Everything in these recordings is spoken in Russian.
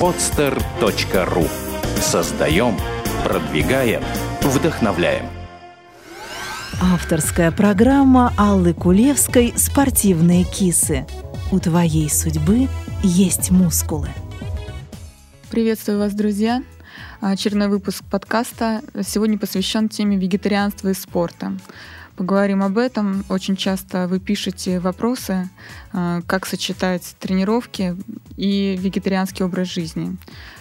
podster.ru Создаем, продвигаем, вдохновляем. Авторская программа Аллы Кулевской «Спортивные кисы». У твоей судьбы есть мускулы. Приветствую вас, друзья! Очередной выпуск подкаста сегодня посвящен теме вегетарианства и спорта. Поговорим об этом. Очень часто вы пишете вопросы, а, как сочетать тренировки и вегетарианский образ жизни.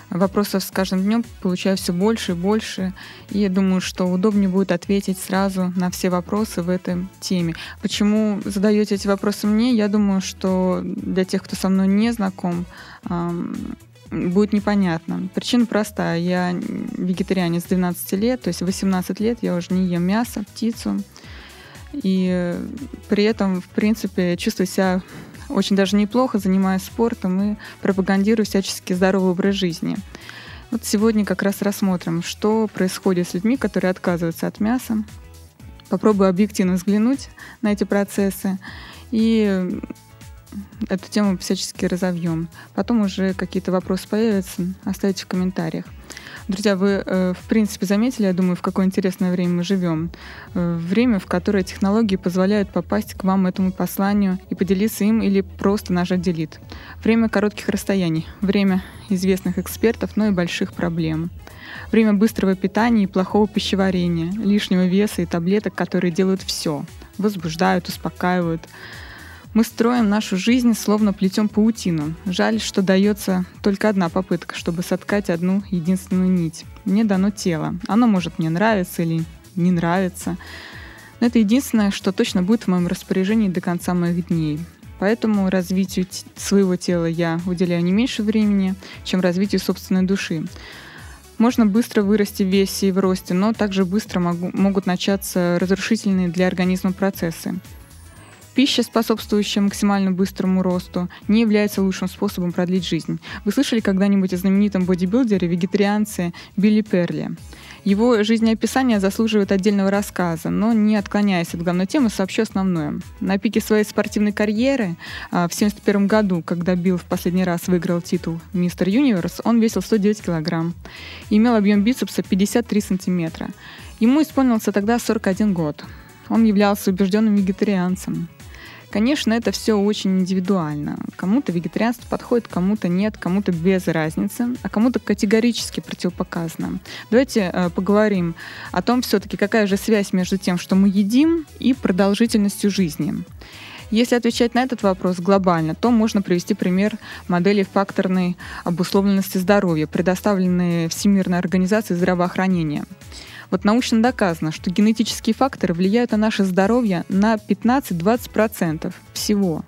Вопросов с каждым днем получаю все больше и больше, и я думаю, что удобнее будет ответить сразу на все вопросы в этой теме. Почему задаете эти вопросы мне? Я думаю, что для тех, кто со мной не знаком, будет непонятно. Причина простая. Я вегетарианец с 12 лет, то есть 18 лет я уже не ем мясо, птицу. И при этом, в принципе, чувствую себя очень даже неплохо, занимаюсь спортом и пропагандирую всячески здоровый образ жизни. Вот сегодня как раз рассмотрим, что происходит с людьми, которые отказываются от мяса. Попробую объективно взглянуть на эти процессы и эту тему всячески разовьем. Потом уже какие-то вопросы появятся, оставите в комментариях. Друзья, вы, э, в принципе, заметили, я думаю, в какое интересное время мы живем. Э, время, в которое технологии позволяют попасть к вам этому посланию и поделиться им или просто нажать «делит». Время коротких расстояний, время известных экспертов, но и больших проблем. Время быстрого питания и плохого пищеварения, лишнего веса и таблеток, которые делают все. Возбуждают, успокаивают, мы строим нашу жизнь, словно плетем паутину. Жаль, что дается только одна попытка, чтобы соткать одну единственную нить. Мне дано тело. Оно может мне нравиться или не нравиться. Но это единственное, что точно будет в моем распоряжении до конца моих дней. Поэтому развитию своего тела я уделяю не меньше времени, чем развитию собственной души. Можно быстро вырасти в весе и в росте, но также быстро могу, могут начаться разрушительные для организма процессы. Пища, способствующая максимально быстрому росту, не является лучшим способом продлить жизнь. Вы слышали когда-нибудь о знаменитом бодибилдере, вегетарианце Билли Перли? Его жизнеописание заслуживает отдельного рассказа, но не отклоняясь от главной темы, сообщу основное. На пике своей спортивной карьеры а, в 1971 году, когда Билл в последний раз выиграл титул Мистер Юниверс, он весил 109 килограмм имел объем бицепса 53 сантиметра. Ему исполнился тогда 41 год. Он являлся убежденным вегетарианцем. Конечно, это все очень индивидуально. Кому-то вегетарианство подходит, кому-то нет, кому-то без разницы, а кому-то категорически противопоказано. Давайте э, поговорим о том все-таки, какая же связь между тем, что мы едим, и продолжительностью жизни. Если отвечать на этот вопрос глобально, то можно привести пример модели факторной обусловленности здоровья, предоставленной Всемирной организацией здравоохранения. Вот научно доказано, что генетические факторы влияют на наше здоровье на 15-20% всего.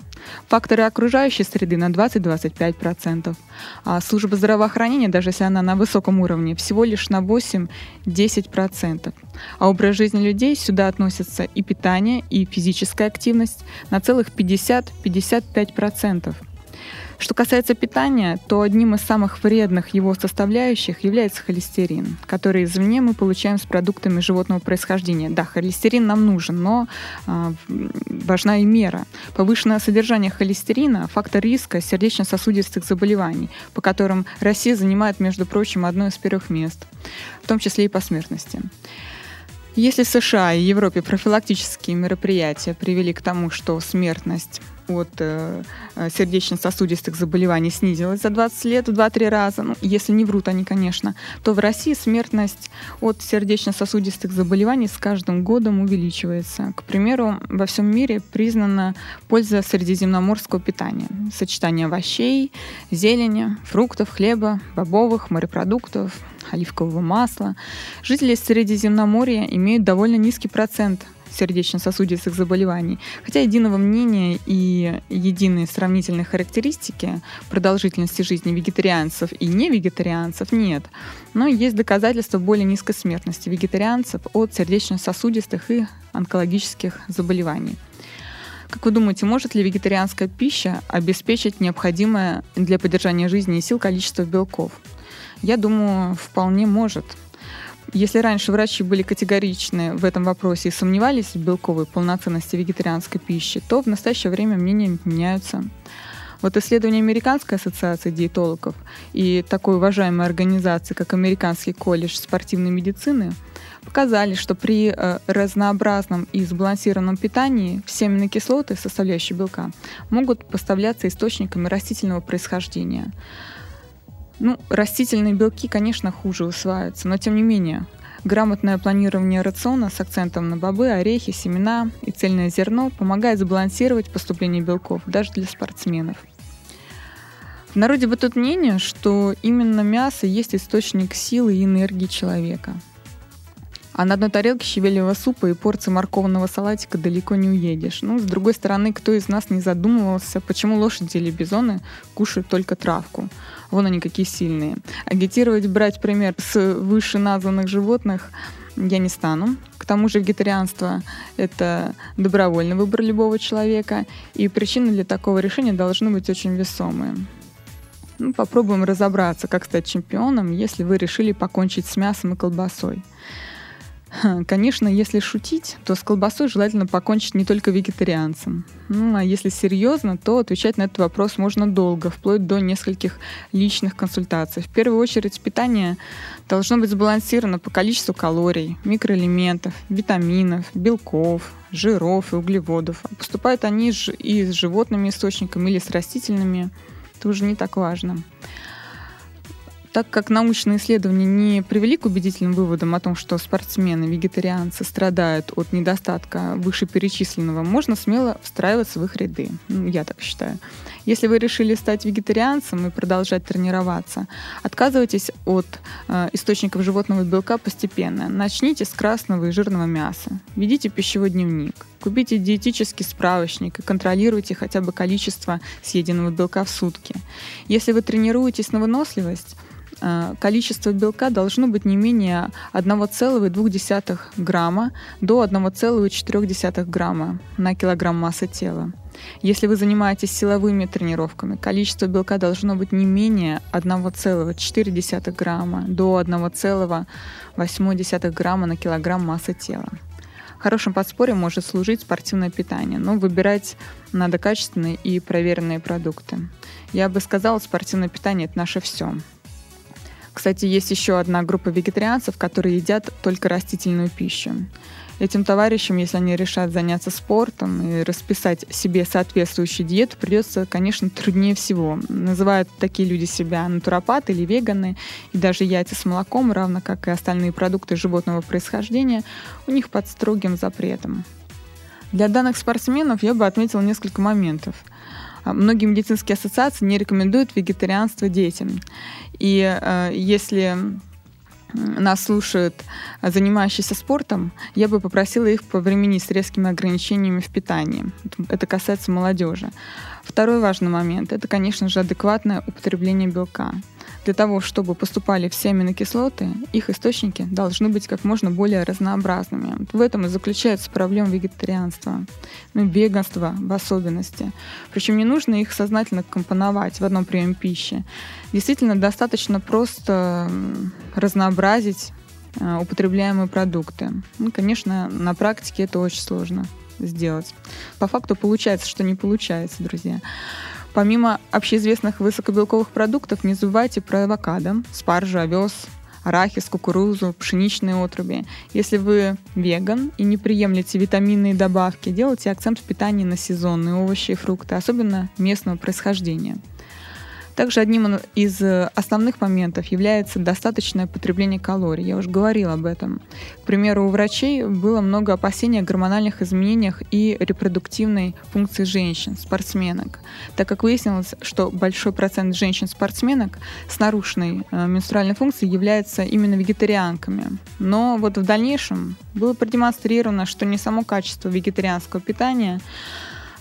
Факторы окружающей среды на 20-25%. А служба здравоохранения, даже если она на высоком уровне, всего лишь на 8-10%. А образ жизни людей сюда относятся и питание, и физическая активность на целых 50-55%. Что касается питания, то одним из самых вредных его составляющих является холестерин, который извне мы получаем с продуктами животного происхождения. Да, холестерин нам нужен, но э, важна и мера. Повышенное содержание холестерина – фактор риска сердечно-сосудистых заболеваний, по которым Россия занимает, между прочим, одно из первых мест, в том числе и по смертности. Если в США и Европе профилактические мероприятия привели к тому, что смертность от э, э, сердечно-сосудистых заболеваний снизилась за 20 лет в 2-3 раза, ну, если не врут они, конечно, то в России смертность от сердечно-сосудистых заболеваний с каждым годом увеличивается. К примеру, во всем мире признана польза средиземноморского питания. Сочетание овощей, зелени, фруктов, хлеба, бобовых, морепродуктов, оливкового масла. Жители Средиземноморья имеют довольно низкий процент сердечно-сосудистых заболеваний. Хотя единого мнения и единые сравнительные характеристики продолжительности жизни вегетарианцев и невегетарианцев нет. Но есть доказательства более низкой смертности вегетарианцев от сердечно-сосудистых и онкологических заболеваний. Как вы думаете, может ли вегетарианская пища обеспечить необходимое для поддержания жизни и сил количество белков? Я думаю, вполне может. Если раньше врачи были категоричны в этом вопросе и сомневались в белковой полноценности вегетарианской пищи, то в настоящее время мнения меняются. Вот исследование Американской ассоциации диетологов и такой уважаемой организации, как Американский колледж спортивной медицины, показали, что при э, разнообразном и сбалансированном питании все аминокислоты, составляющие белка, могут поставляться источниками растительного происхождения. Ну, растительные белки, конечно, хуже усваиваются, но тем не менее, грамотное планирование рациона с акцентом на бобы, орехи, семена и цельное зерно помогает сбалансировать поступление белков даже для спортсменов. В народе бытует мнение, что именно мясо есть источник силы и энергии человека – а на одной тарелке щавелевого супа и порции морковного салатика далеко не уедешь. Ну, с другой стороны, кто из нас не задумывался, почему лошади или бизоны кушают только травку? Вон они какие сильные. Агитировать брать пример с выше названных животных я не стану. К тому же вегетарианство — это добровольный выбор любого человека, и причины для такого решения должны быть очень весомые. Ну, попробуем разобраться, как стать чемпионом, если вы решили покончить с мясом и колбасой. Конечно, если шутить, то с колбасой желательно покончить не только вегетарианцам. Ну, а если серьезно, то отвечать на этот вопрос можно долго, вплоть до нескольких личных консультаций. В первую очередь, питание должно быть сбалансировано по количеству калорий, микроэлементов, витаминов, белков, жиров и углеводов. А поступают они и с животными источниками или с растительными, это уже не так важно. Так как научные исследования не привели к убедительным выводам о том, что спортсмены, вегетарианцы страдают от недостатка вышеперечисленного, можно смело встраиваться в их ряды. Ну, я так считаю. Если вы решили стать вегетарианцем и продолжать тренироваться, отказывайтесь от э, источников животного белка постепенно. Начните с красного и жирного мяса. Ведите пищевой дневник. Купите диетический справочник и контролируйте хотя бы количество съеденного белка в сутки. Если вы тренируетесь на выносливость, количество белка должно быть не менее 1,2 грамма до 1,4 грамма на килограмм массы тела. Если вы занимаетесь силовыми тренировками, количество белка должно быть не менее 1,4 грамма до 1,8 грамма на килограмм массы тела. Хорошим подспорьем может служить спортивное питание, но выбирать надо качественные и проверенные продукты. Я бы сказала, спортивное питание – это наше все. Кстати, есть еще одна группа вегетарианцев, которые едят только растительную пищу. Этим товарищам, если они решат заняться спортом и расписать себе соответствующую диету, придется, конечно, труднее всего. Называют такие люди себя натуропаты или веганы, и даже яйца с молоком, равно как и остальные продукты животного происхождения, у них под строгим запретом. Для данных спортсменов я бы отметила несколько моментов – многие медицинские ассоциации не рекомендуют вегетарианство детям. И э, если нас слушают занимающиеся спортом, я бы попросила их повременить с резкими ограничениями в питании. Это касается молодежи. Второй важный момент – это, конечно же, адекватное употребление белка. Для того, чтобы поступали все аминокислоты, их источники должны быть как можно более разнообразными. В этом и заключается проблема вегетарианства, ну, веганства в особенности. Причем не нужно их сознательно компоновать в одном приеме пищи. Действительно, достаточно просто разнообразить э, употребляемые продукты. Ну, конечно, на практике это очень сложно сделать. По факту получается, что не получается, друзья. Помимо общеизвестных высокобелковых продуктов, не забывайте про авокадо, спаржу, овес, арахис, кукурузу, пшеничные отруби. Если вы веган и не приемлете витаминные добавки, делайте акцент в питании на сезонные овощи и фрукты, особенно местного происхождения – также одним из э, основных моментов является достаточное потребление калорий. Я уже говорила об этом. К примеру, у врачей было много опасений о гормональных изменениях и репродуктивной функции женщин, спортсменок, так как выяснилось, что большой процент женщин-спортсменок с нарушенной э, менструальной функцией являются именно вегетарианками. Но вот в дальнейшем было продемонстрировано, что не само качество вегетарианского питания,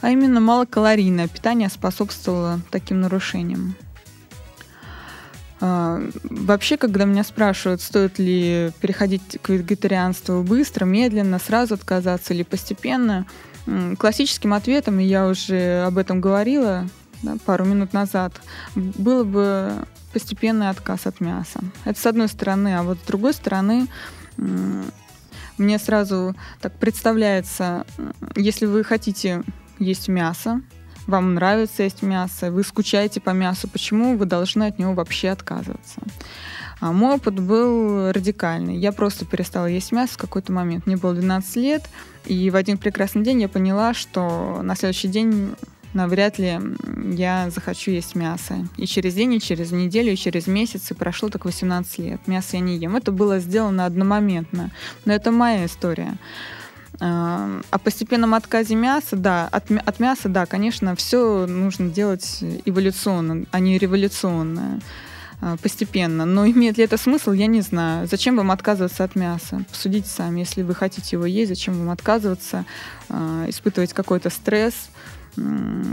а именно малокалорийное питание способствовало таким нарушениям. А, вообще, когда меня спрашивают, стоит ли переходить к вегетарианству быстро, медленно, сразу отказаться или постепенно, классическим ответом, и я уже об этом говорила да, пару минут назад, было бы постепенный отказ от мяса. Это с одной стороны, а вот с другой стороны, мне сразу так представляется, если вы хотите есть мясо, вам нравится есть мясо, вы скучаете по мясу, почему вы должны от него вообще отказываться? А мой опыт был радикальный. Я просто перестала есть мясо в какой-то момент. Мне было 12 лет, и в один прекрасный день я поняла, что на следующий день навряд ли я захочу есть мясо. И через день, и через неделю, и через месяц, и прошло так 18 лет. Мясо я не ем. Это было сделано одномоментно. Но это моя история. А, о постепенном отказе мяса, да, от, от мяса, да, конечно, все нужно делать эволюционно, а не революционно, а, постепенно. Но имеет ли это смысл, я не знаю. Зачем вам отказываться от мяса? Посудите сами, если вы хотите его есть, зачем вам отказываться, а, испытывать какой-то стресс,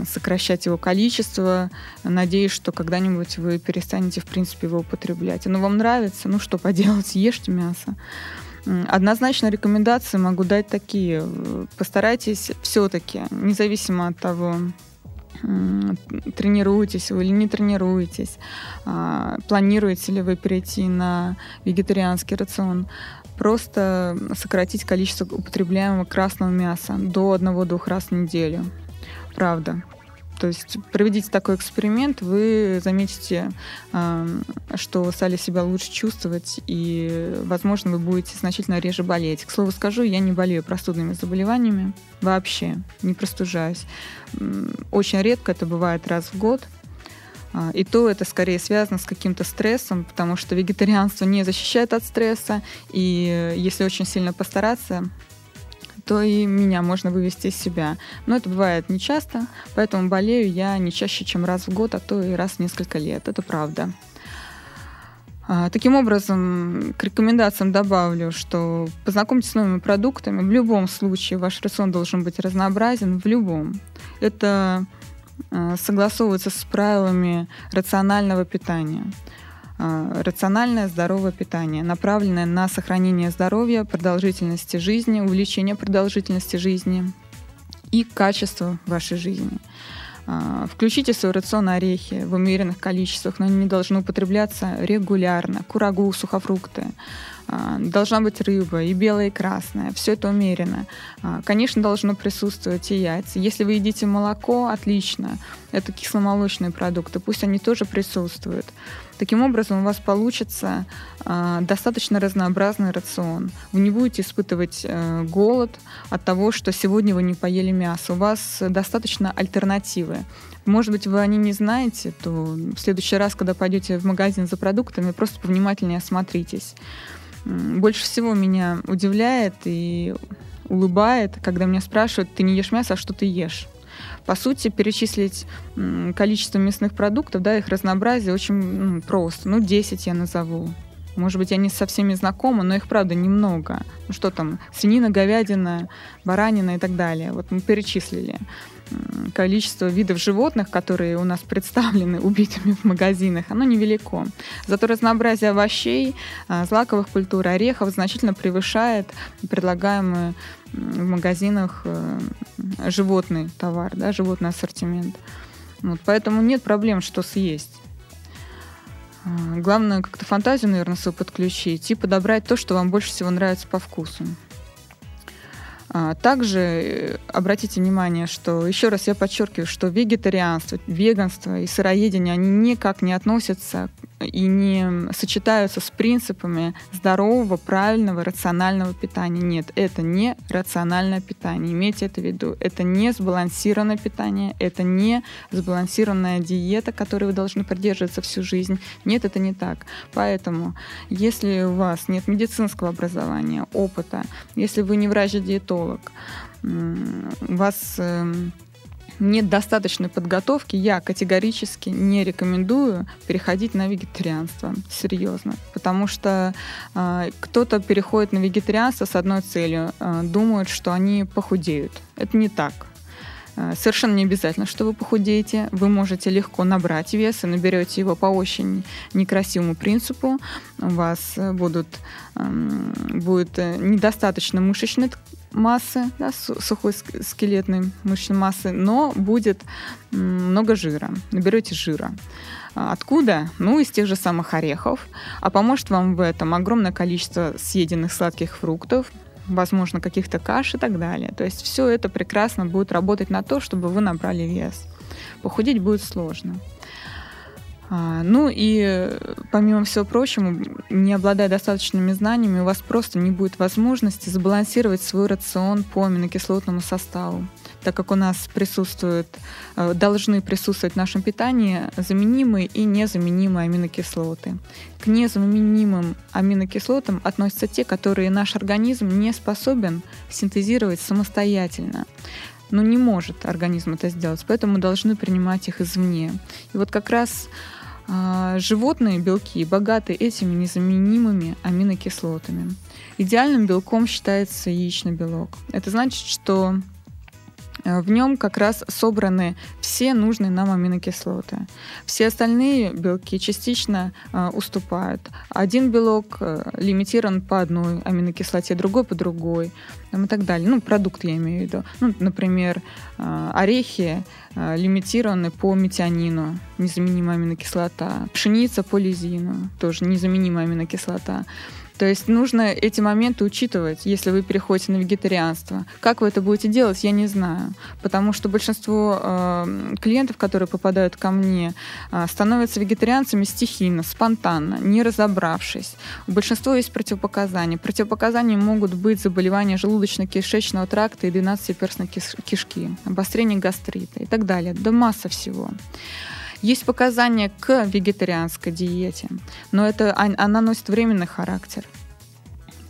сокращать его количество, надеясь, что когда-нибудь вы перестанете, в принципе, его употреблять. Оно вам нравится, ну что поделать, ешьте мясо. Однозначно рекомендации могу дать такие. Постарайтесь все-таки, независимо от того, тренируетесь вы или не тренируетесь, а, планируете ли вы перейти на вегетарианский рацион, просто сократить количество употребляемого красного мяса до 1-2 раз в неделю. Правда. То есть проведите такой эксперимент, вы заметите, что вы стали себя лучше чувствовать, и, возможно, вы будете значительно реже болеть. К слову скажу, я не болею простудными заболеваниями вообще, не простужаюсь. Очень редко это бывает раз в год. А, и то это скорее связано с каким-то стрессом, потому что вегетарианство не защищает от стресса, и если очень сильно постараться, то и меня можно вывести из себя. Но это бывает нечасто, поэтому болею я не чаще, чем раз в год, а то и раз в несколько лет. Это правда. А, таким образом, к рекомендациям добавлю, что познакомьтесь с новыми продуктами. В любом случае ваш рацион должен быть разнообразен, в любом. Это а, согласовывается с правилами рационального питания. А, рациональное здоровое питание, направленное на сохранение здоровья, продолжительности жизни, увеличение продолжительности жизни и качества вашей жизни. А, включите в свой рацион орехи в умеренных количествах, но они не должны употребляться регулярно. Курагу, сухофрукты. А, должна быть рыба, и белая, и красная. Все это умеренно. Конечно, должно присутствовать и яйца. Если вы едите молоко, отлично. Это кисломолочные продукты. Пусть они тоже присутствуют. Таким образом, у вас получится э, достаточно разнообразный рацион. Вы не будете испытывать э, голод от того, что сегодня вы не поели мясо. У вас достаточно альтернативы. Может быть, вы они не знаете, то в следующий раз, когда пойдете в магазин за продуктами, просто повнимательнее осмотритесь. Больше всего меня удивляет и улыбает, когда меня спрашивают, ты не ешь мясо, а что ты ешь? По сути, перечислить количество мясных продуктов, да, их разнообразие очень ну, просто. Ну, 10 я назову. Может быть, я не со всеми знакома, но их, правда, немного. Ну что там, свинина, говядина, баранина и так далее. Вот мы перечислили количество видов животных, которые у нас представлены убитыми в магазинах, оно невелико. Зато разнообразие овощей, а, злаковых культур, орехов значительно превышает предлагаемый в магазинах э, животный товар, да, животный ассортимент. Вот, поэтому нет проблем, что съесть. А, главное как-то фантазию, наверное, свою подключить и подобрать то, что вам больше всего нравится по вкусу. А, также э, обратите внимание, что, еще раз я подчеркиваю, что вегетарианство, веганство и сыроедение, они никак не относятся и не сочетаются с принципами здорового, правильного, рационального питания. Нет, это не рациональное питание. Имейте это в виду. Это не сбалансированное питание, это не сбалансированная диета, которой вы должны придерживаться всю жизнь. Нет, это не так. Поэтому, если у вас нет медицинского образования, опыта, если вы не врач-диетолог, у вас эм, нет достаточной подготовки, я категорически не рекомендую переходить на вегетарианство. Серьезно. Потому что э, кто-то переходит на вегетарианство с одной целью, э, думают, что они похудеют. Это не так. Э, совершенно не обязательно, что вы похудеете. Вы можете легко набрать вес и наберете его по очень некрасивому принципу. У вас будут, эм, будет недостаточно мышечной массы, да, сухой скелетной мышечной массы, но будет много жира. Наберете жира. Откуда? Ну, из тех же самых орехов. А поможет вам в этом огромное количество съеденных сладких фруктов, возможно, каких-то каш и так далее. То есть все это прекрасно будет работать на то, чтобы вы набрали вес. похудеть будет сложно. А, ну и помимо всего прочего, не обладая достаточными знаниями, у вас просто не будет возможности сбалансировать свой рацион по аминокислотному составу так как у нас присутствуют, э, должны присутствовать в нашем питании заменимые и незаменимые аминокислоты. К незаменимым аминокислотам относятся те, которые наш организм не способен синтезировать самостоятельно но не может организм это сделать, поэтому должны принимать их извне. И вот как раз а, животные белки богаты этими незаменимыми аминокислотами. Идеальным белком считается яичный белок. Это значит, что в нем как раз собраны все нужные нам аминокислоты. Все остальные белки частично э, уступают. Один белок э, лимитирован по одной аминокислоте, другой по другой и так далее. Ну, продукт я имею в виду. Ну, например, э, орехи э, лимитированы по метионину, незаменимая аминокислота. Пшеница по лизину, тоже незаменимая аминокислота. То есть нужно эти моменты учитывать, если вы переходите на вегетарианство. Как вы это будете делать, я не знаю. Потому что большинство э, клиентов, которые попадают ко мне, э, становятся вегетарианцами стихийно, спонтанно, не разобравшись. У большинства есть противопоказания. Противопоказания могут быть заболевания желудочно-кишечного тракта и 12-перстной кишки, обострение гастрита и так далее. Да масса всего. Есть показания к вегетарианской диете, но это, она носит временный характер.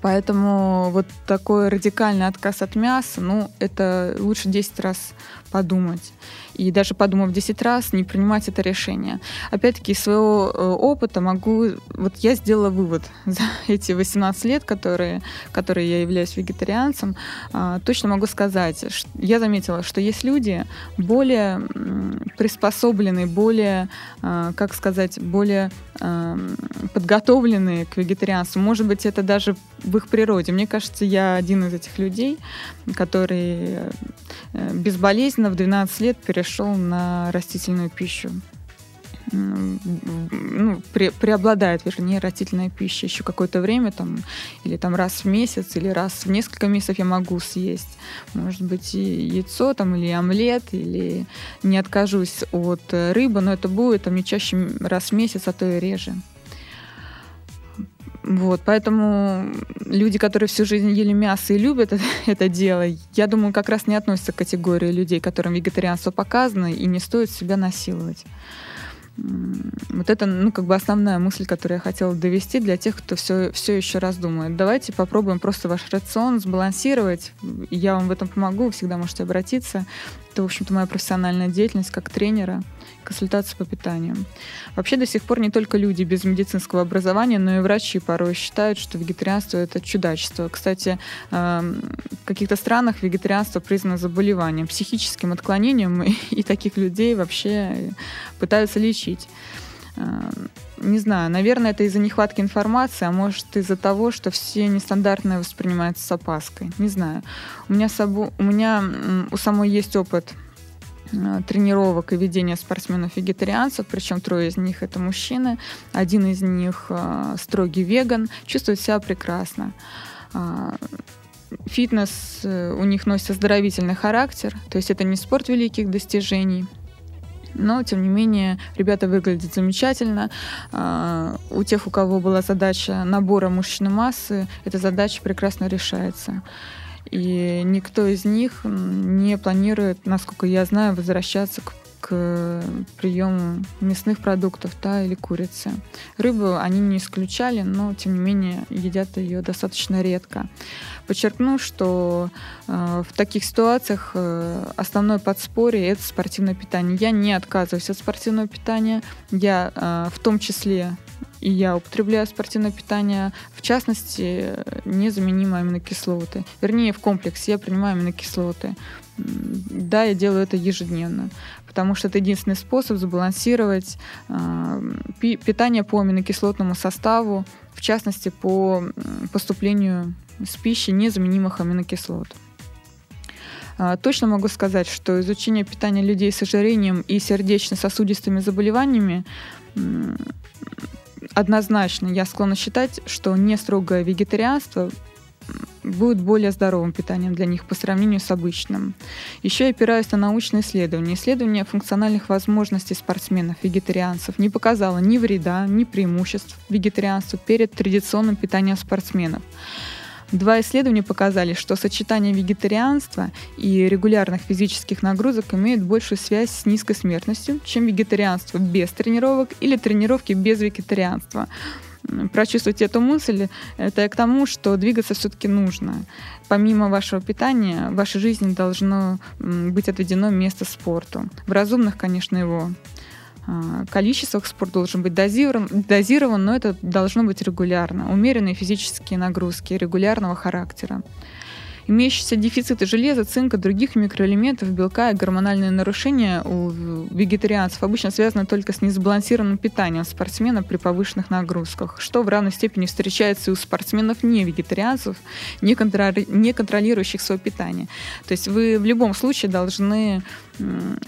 Поэтому вот такой радикальный отказ от мяса, ну, это лучше 10 раз подумать. И даже подумав 10 раз, не принимать это решение. Опять-таки, из своего э, опыта могу... Вот я сделала вывод за эти 18 лет, которые, которые я являюсь вегетарианцем, а, точно могу сказать, что я заметила, что есть люди более приспособленные, более, а, как сказать, более подготовленные к вегетарианству. Может быть, это даже в их природе. Мне кажется, я один из этих людей, который э, безболезненно в 12 лет перешел на растительную пищу ну, пре преобладает, вернее, растительная пища еще какое-то время, там, или там раз в месяц, или раз в несколько месяцев я могу съесть. Может быть, и яйцо, там, или омлет, или не откажусь от рыбы, но это будет там не чаще раз в месяц, а то и реже. Вот, поэтому люди, которые всю жизнь ели мясо и любят это, это дело, я думаю, как раз не относятся к категории людей, которым вегетарианство показано, и не стоит себя насиловать. Вот это, ну, как бы основная мысль, которую я хотела довести для тех, кто все, все еще раздумывает. Давайте попробуем просто ваш рацион сбалансировать. Я вам в этом помогу, всегда можете обратиться. Это, в общем-то, моя профессиональная деятельность как тренера, консультация по питанию. Вообще до сих пор не только люди без медицинского образования, но и врачи порой считают, что вегетарианство — это чудачество. Кстати, эм, в каких-то странах вегетарианство признано заболеванием, психическим отклонением, и таких людей вообще пытаются лечить эм, не знаю, наверное, это из-за нехватки информации, а может из-за того, что все нестандартное воспринимаются с опаской. Не знаю. У меня, собу... у, меня у самой есть опыт тренировок и ведения спортсменов-вегетарианцев, причем трое из них это мужчины, один из них э, строгий веган, чувствует себя прекрасно. А, фитнес э, у них носит оздоровительный характер, то есть это не спорт великих достижений, но, тем не менее, ребята выглядят замечательно. А, у тех, у кого была задача набора мышечной массы, эта задача прекрасно решается. И никто из них не планирует, насколько я знаю, возвращаться к к приему мясных продуктов да, или курицы. Рыбу они не исключали, но тем не менее едят ее достаточно редко. Подчеркну, что э, в таких ситуациях э, основное подспорье это спортивное питание. Я не отказываюсь от спортивного питания. Я э, в том числе и я употребляю спортивное питание, в частности, незаменимые аминокислоты. Вернее, в комплексе я принимаю аминокислоты. Да, я делаю это ежедневно, потому что это единственный способ сбалансировать э, питание по аминокислотному составу, в частности, по поступлению с пищи незаменимых аминокислот. А, точно могу сказать, что изучение питания людей с ожирением и сердечно-сосудистыми заболеваниями однозначно я склонна считать, что не строгое вегетарианство будет более здоровым питанием для них по сравнению с обычным. Еще я опираюсь на научные исследования. Исследование функциональных возможностей спортсменов, вегетарианцев не показало ни вреда, ни преимуществ вегетарианству перед традиционным питанием спортсменов. Два исследования показали, что сочетание вегетарианства и регулярных физических нагрузок имеет большую связь с низкой смертностью, чем вегетарианство без тренировок или тренировки без вегетарианства прочувствовать эту мысль, это к тому, что двигаться все-таки нужно. Помимо вашего питания, в вашей жизни должно быть отведено место спорту. В разумных, конечно, его а, количествах спорт должен быть дозирован, дозирован, но это должно быть регулярно. Умеренные физические нагрузки регулярного характера. Имеющиеся дефициты железа, цинка, других микроэлементов, белка и гормональные нарушения у вегетарианцев обычно связаны только с несбалансированным питанием спортсмена при повышенных нагрузках, что в равной степени встречается и у спортсменов не вегетарианцев, не, контроли- не контролирующих свое питание. То есть вы в любом случае должны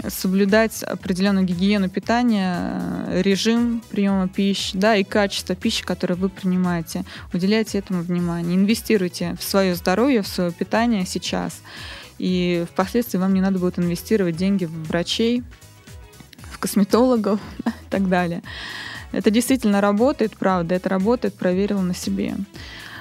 соблюдать определенную гигиену питания, э, режим приема пищи, да, и качество пищи, которую вы принимаете. Уделяйте этому внимание. Инвестируйте в свое здоровье, в свое питание сейчас. И впоследствии вам не надо будет инвестировать деньги в врачей, в косметологов и так далее. Это действительно работает, правда, это работает, проверила на себе.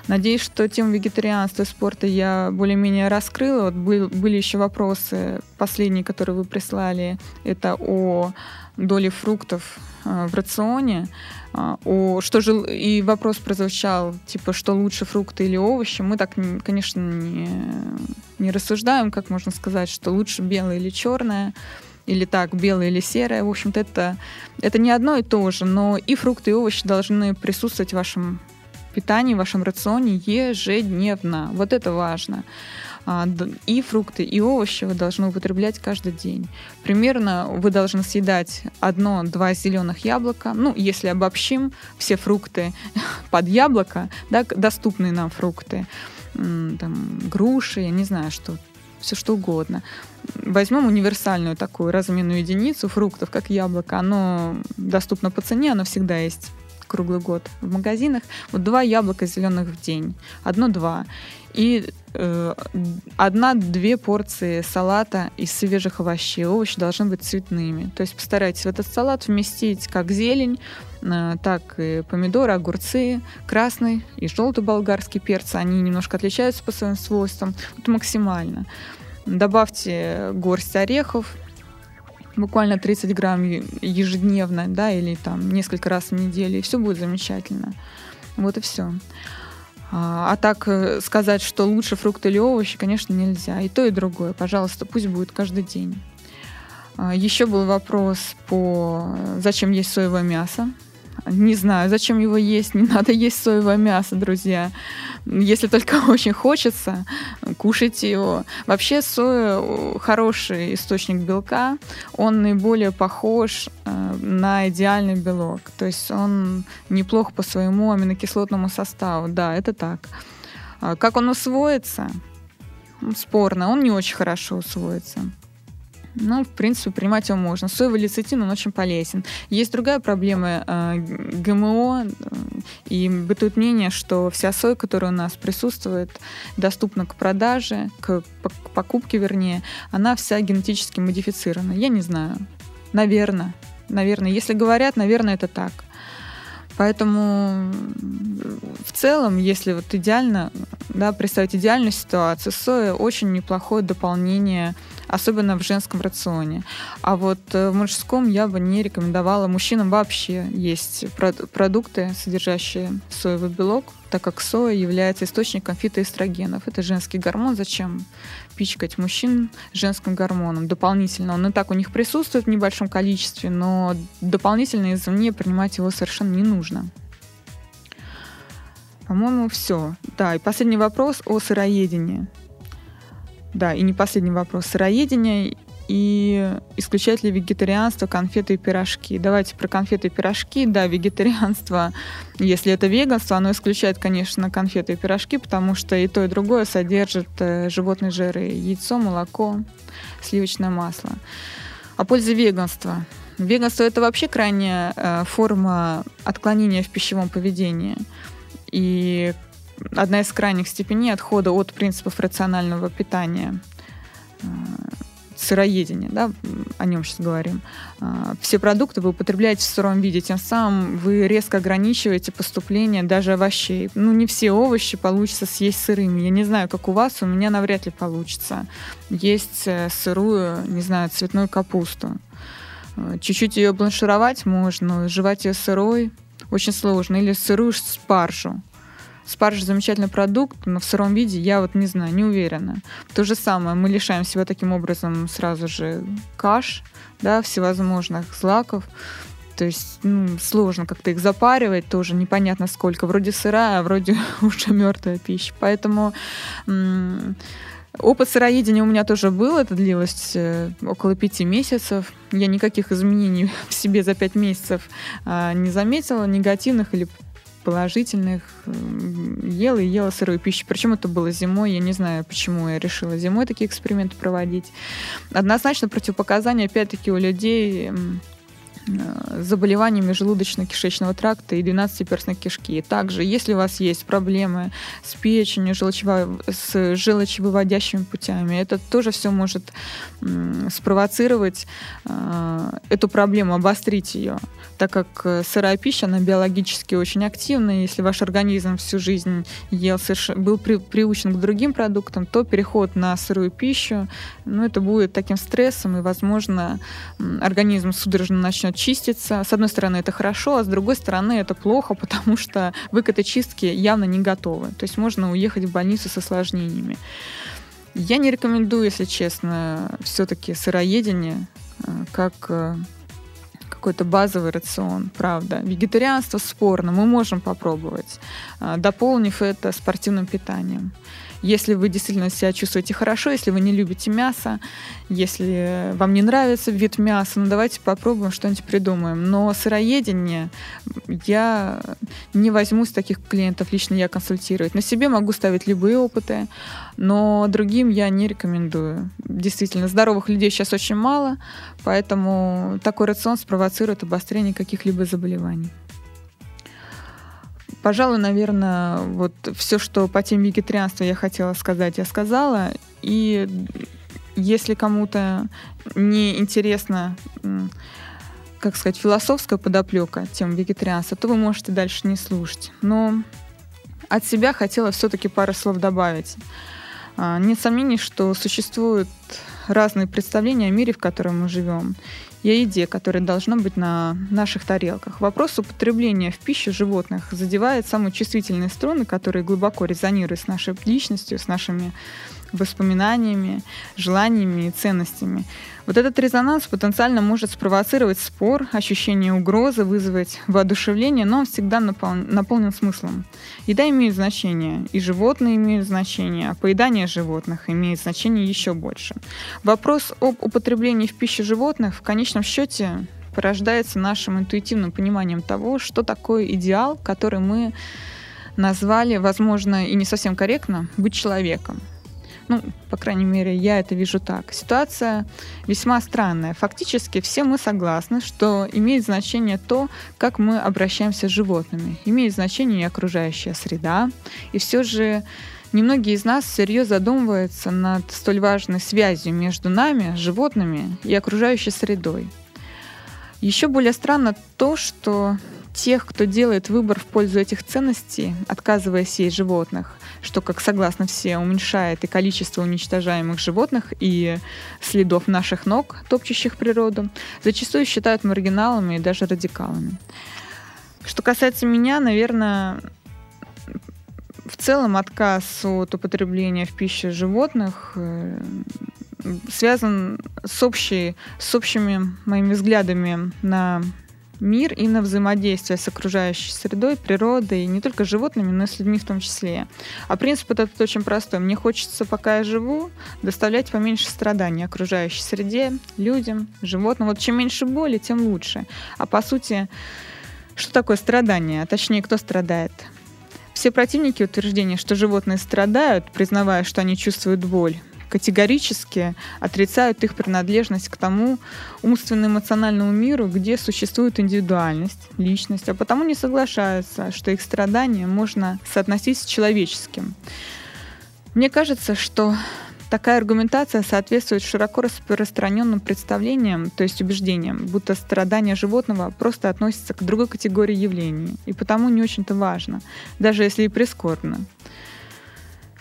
Надеюсь, что тему вегетарианства и спорта я более-менее раскрыла. Вот был, были еще вопросы, последние, которые вы прислали. Это о доле фруктов э, в рационе. Э, о, что же, и вопрос прозвучал, типа, что лучше, фрукты или овощи. Мы так, конечно, не, не рассуждаем, как можно сказать, что лучше белое или черное или так, белое или серое. В общем-то, это, это не одно и то же, но и фрукты, и овощи должны присутствовать в вашем питании, в вашем рационе ежедневно. Вот это важно. А, и фрукты, и овощи вы должны употреблять каждый день. Примерно вы должны съедать одно-два зеленых яблока. Ну, если обобщим, все фрукты под яблоко, да, доступные нам фрукты, там, груши, я не знаю, что все что угодно. Возьмем универсальную такую разменную единицу фруктов, как яблоко. Оно доступно по цене, оно всегда есть круглый год в магазинах. Вот два яблока зеленых в день. Одно-два. И э, одна-две порции салата из свежих овощей. Овощи должны быть цветными. То есть постарайтесь в этот салат вместить как зелень, э, так и помидоры, огурцы, красный и желтый болгарский перцы. Они немножко отличаются по своим свойствам. Вот максимально. Добавьте горсть орехов, буквально 30 грамм ежедневно, да, или там несколько раз в неделю, и все будет замечательно. Вот и все. А, а так э, сказать, что лучше фрукты или овощи, конечно, нельзя. И то, и другое. Пожалуйста, пусть будет каждый день. А, Еще был вопрос по зачем есть соевое мясо. Не знаю, зачем его есть. Не надо есть соевое мясо, друзья. Если только очень хочется, кушайте его. Вообще соя хороший источник белка. Он наиболее похож э, на идеальный белок. То есть он неплох по своему аминокислотному составу. Да, это так. А как он усвоится? Спорно. Он не очень хорошо усвоится. Ну, в принципе, принимать его можно. Соевый лецитин, он очень полезен. Есть другая проблема э, ГМО, э, и бытует мнение, что вся соя, которая у нас присутствует, доступна к продаже, к, к покупке, вернее, она вся генетически модифицирована. Я не знаю. Наверное. Наверное. Если говорят, наверное, это так. Поэтому в целом, если вот идеально, да, представить идеальную ситуацию, соя очень неплохое дополнение особенно в женском рационе. А вот э, в мужском я бы не рекомендовала мужчинам вообще есть продукты, содержащие соевый белок, так как соя является источником фитоэстрогенов. Это женский гормон. Зачем пичкать мужчин женским гормоном дополнительно? Он и так у них присутствует в небольшом количестве, но дополнительно извне принимать его совершенно не нужно. По-моему, все. Да, и последний вопрос о сыроедении. Да, и не последний вопрос. Сыроедение и исключать ли вегетарианство, конфеты и пирожки. Давайте про конфеты и пирожки. Да, вегетарианство, если это веганство, оно исключает, конечно, конфеты и пирожки, потому что и то, и другое содержит э, животные жиры. Яйцо, молоко, сливочное масло. О пользе веганства. Веганство — это вообще крайняя э, форма отклонения в пищевом поведении. И одна из крайних степеней отхода от принципов рационального питания сыроедения, да, о нем сейчас говорим, а, все продукты вы употребляете в сыром виде, тем самым вы резко ограничиваете поступление даже овощей. Ну, не все овощи получится съесть сырыми. Я не знаю, как у вас, у меня навряд ли получится есть э, сырую, не знаю, цветную капусту. Э, чуть-чуть ее бланшировать можно, жевать ее сырой очень сложно. Или сырую спаржу. Спарж замечательный продукт, но в сыром виде я вот не знаю, не уверена. То же самое, мы лишаем себя таким образом сразу же каш, да, всевозможных злаков. То есть ну, сложно как-то их запаривать, тоже непонятно сколько. Вроде сырая, а вроде уже мертвая пища. Поэтому м- опыт сыроедения у меня тоже был. Это длилось э, около пяти месяцев. Я никаких изменений в себе за пять месяцев э, не заметила, негативных или положительных. Ела и ела сырую пищу. Причем это было зимой. Я не знаю, почему я решила зимой такие эксперименты проводить. Однозначно противопоказания, опять-таки, у людей Э, заболеваниями желудочно-кишечного тракта и 12-перстной кишки. Также, если у вас есть проблемы с печенью, желчево... с желчевыводящими путями, это тоже все может спровоцировать э, эту проблему, обострить ее, так как э, сырая пища, она биологически очень активна, если ваш организм всю жизнь ел, был при... приучен к другим продуктам, то переход на сырую пищу, ну, это будет таким стрессом, и, возможно, организм судорожно начнет чистится. С одной стороны, это хорошо, а с другой стороны, это плохо, потому что вы к этой чистке явно не готовы. То есть можно уехать в больницу с осложнениями. Я не рекомендую, если честно, все-таки сыроедение э, как э, какой-то базовый рацион, правда. Вегетарианство спорно, мы можем попробовать, э, дополнив это спортивным питанием. Если вы действительно себя чувствуете хорошо, если вы не любите мясо, если вам не нравится вид мяса, ну давайте попробуем что-нибудь придумаем. Но сыроедение я не возьму с таких клиентов лично я консультировать. На себе могу ставить любые опыты, но другим я не рекомендую. Действительно, здоровых людей сейчас очень мало, поэтому такой рацион спровоцирует обострение каких-либо заболеваний. Пожалуй, наверное, вот все, что по теме вегетарианства я хотела сказать, я сказала. И если кому-то не интересно, как сказать, философская подоплека темы вегетарианства, то вы можете дальше не слушать. Но от себя хотела все-таки пару слов добавить. А, нет сомнений, что существуют разные представления о мире, в котором мы живем и о еде, которая должна быть на наших тарелках. Вопрос употребления в пищу животных задевает самые чувствительные струны, которые глубоко резонируют с нашей личностью, с нашими воспоминаниями, желаниями и ценностями. Вот этот резонанс потенциально может спровоцировать спор, ощущение угрозы, вызвать воодушевление, но он всегда напол- наполнен смыслом. Еда имеет значение, и животные имеют значение, а поедание животных имеет значение еще больше. Вопрос об употреблении в пищу животных в конечном счете порождается нашим интуитивным пониманием того, что такое идеал, который мы назвали, возможно, и не совсем корректно, быть человеком. Ну, по крайней мере, я это вижу так. Ситуация весьма странная. Фактически все мы согласны, что имеет значение то, как мы обращаемся с животными. Имеет значение и окружающая среда. И все же немногие из нас всерьез задумываются над столь важной связью между нами, животными и окружающей средой. Еще более странно то, что тех, кто делает выбор в пользу этих ценностей, отказываясь есть животных, что, как согласно все, уменьшает и количество уничтожаемых животных, и следов наших ног, топчущих природу, зачастую считают маргиналами и даже радикалами. Что касается меня, наверное, в целом отказ от употребления в пищу животных э, связан с, общей, с общими моими взглядами на мир и на взаимодействие с окружающей средой, природой, не только животными, но и с людьми в том числе. А принцип этот очень простой. Мне хочется, пока я живу, доставлять поменьше страданий окружающей среде, людям, животным. Вот чем меньше боли, тем лучше. А по сути, что такое страдание? А точнее, кто страдает? Все противники утверждения, что животные страдают, признавая, что они чувствуют боль, категорически отрицают их принадлежность к тому умственно-эмоциональному миру, где существует индивидуальность, личность, а потому не соглашаются, что их страдания можно соотносить с человеческим. Мне кажется, что Такая аргументация соответствует широко распространенным представлениям, то есть убеждениям, будто страдания животного просто относятся к другой категории явлений, и потому не очень-то важно, даже если и прискорбно.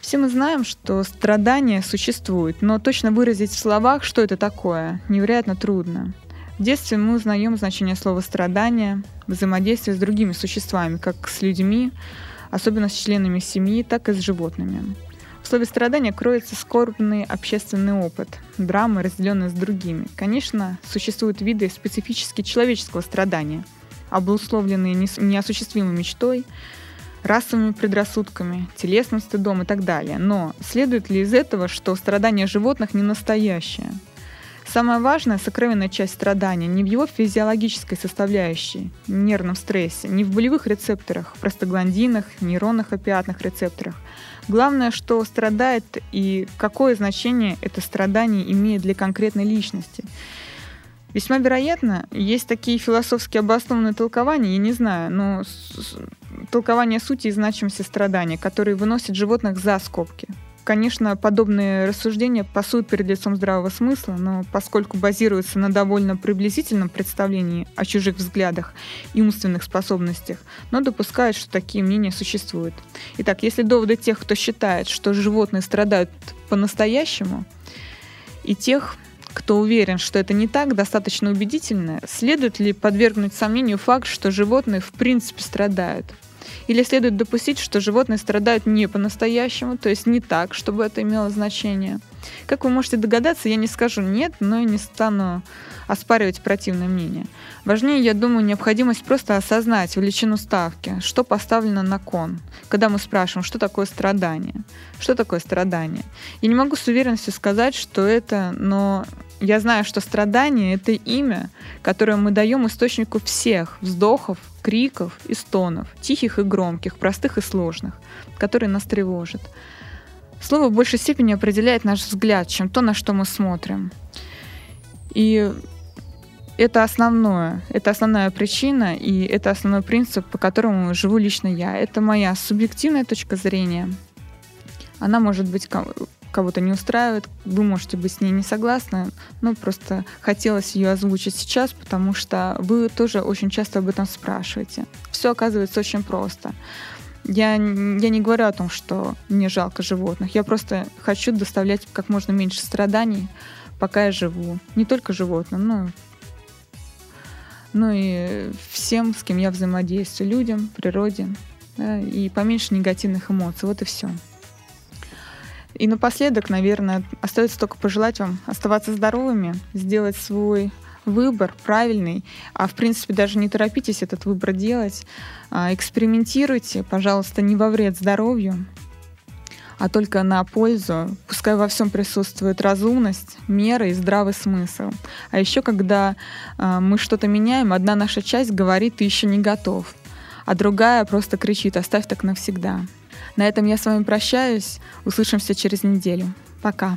Все мы знаем, что страдания существуют, но точно выразить в словах, что это такое, невероятно трудно. В детстве мы узнаем значение слова «страдание», взаимодействие с другими существами, как с людьми, особенно с членами семьи, так и с животными. В слове «страдание» кроется скорбный общественный опыт, драмы, разделенные с другими. Конечно, существуют виды специфически человеческого страдания, обусловленные неосуществимой мечтой, расовыми предрассудками, телесным стыдом и так далее. Но следует ли из этого, что страдание животных не настоящее – Самая важная сокровенная часть страдания не в его физиологической составляющей, нервном стрессе, не в болевых рецепторах, простагландинах, нейронных опиатных рецепторах. Главное, что страдает и какое значение это страдание имеет для конкретной личности. Весьма вероятно, есть такие философски обоснованные толкования, я не знаю, но толкование сути и значимости страдания, которые выносят животных за скобки. Конечно, подобные рассуждения пасуют перед лицом здравого смысла, но поскольку базируются на довольно приблизительном представлении о чужих взглядах и умственных способностях, но допускают, что такие мнения существуют. Итак, если доводы тех, кто считает, что животные страдают по-настоящему, и тех, кто уверен, что это не так, достаточно убедительны, следует ли подвергнуть сомнению факт, что животные в принципе страдают – или следует допустить, что животные страдают не по-настоящему, то есть не так, чтобы это имело значение? Как вы можете догадаться, я не скажу «нет», но и не стану оспаривать противное мнение. Важнее, я думаю, необходимость просто осознать величину ставки, что поставлено на кон, когда мы спрашиваем, что такое страдание. Что такое страдание? Я не могу с уверенностью сказать, что это, но я знаю, что страдание — это имя, которое мы даем источнику всех вздохов, криков и стонов, тихих и громких, простых и сложных, которые нас тревожат. Слово в большей степени определяет наш взгляд, чем то, на что мы смотрим. И это основное, это основная причина, и это основной принцип, по которому живу лично я. Это моя субъективная точка зрения. Она может быть кого-то не устраивает, вы можете быть с ней не согласны, но просто хотелось ее озвучить сейчас, потому что вы тоже очень часто об этом спрашиваете. Все оказывается очень просто. Я, я не говорю о том, что мне жалко животных. Я просто хочу доставлять как можно меньше страданий, пока я живу. Не только животным, но, но и всем, с кем я взаимодействую, людям, природе. Да, и поменьше негативных эмоций. Вот и все. И напоследок, наверное, остается только пожелать вам оставаться здоровыми, сделать свой выбор правильный, а в принципе даже не торопитесь этот выбор делать, а, экспериментируйте, пожалуйста, не во вред здоровью, а только на пользу. Пускай во всем присутствует разумность, мера и здравый смысл. А еще, когда э, мы что-то меняем, одна наша часть говорит, ты еще не готов, а другая просто кричит, оставь так навсегда. На этом я с вами прощаюсь. Услышимся через неделю. Пока.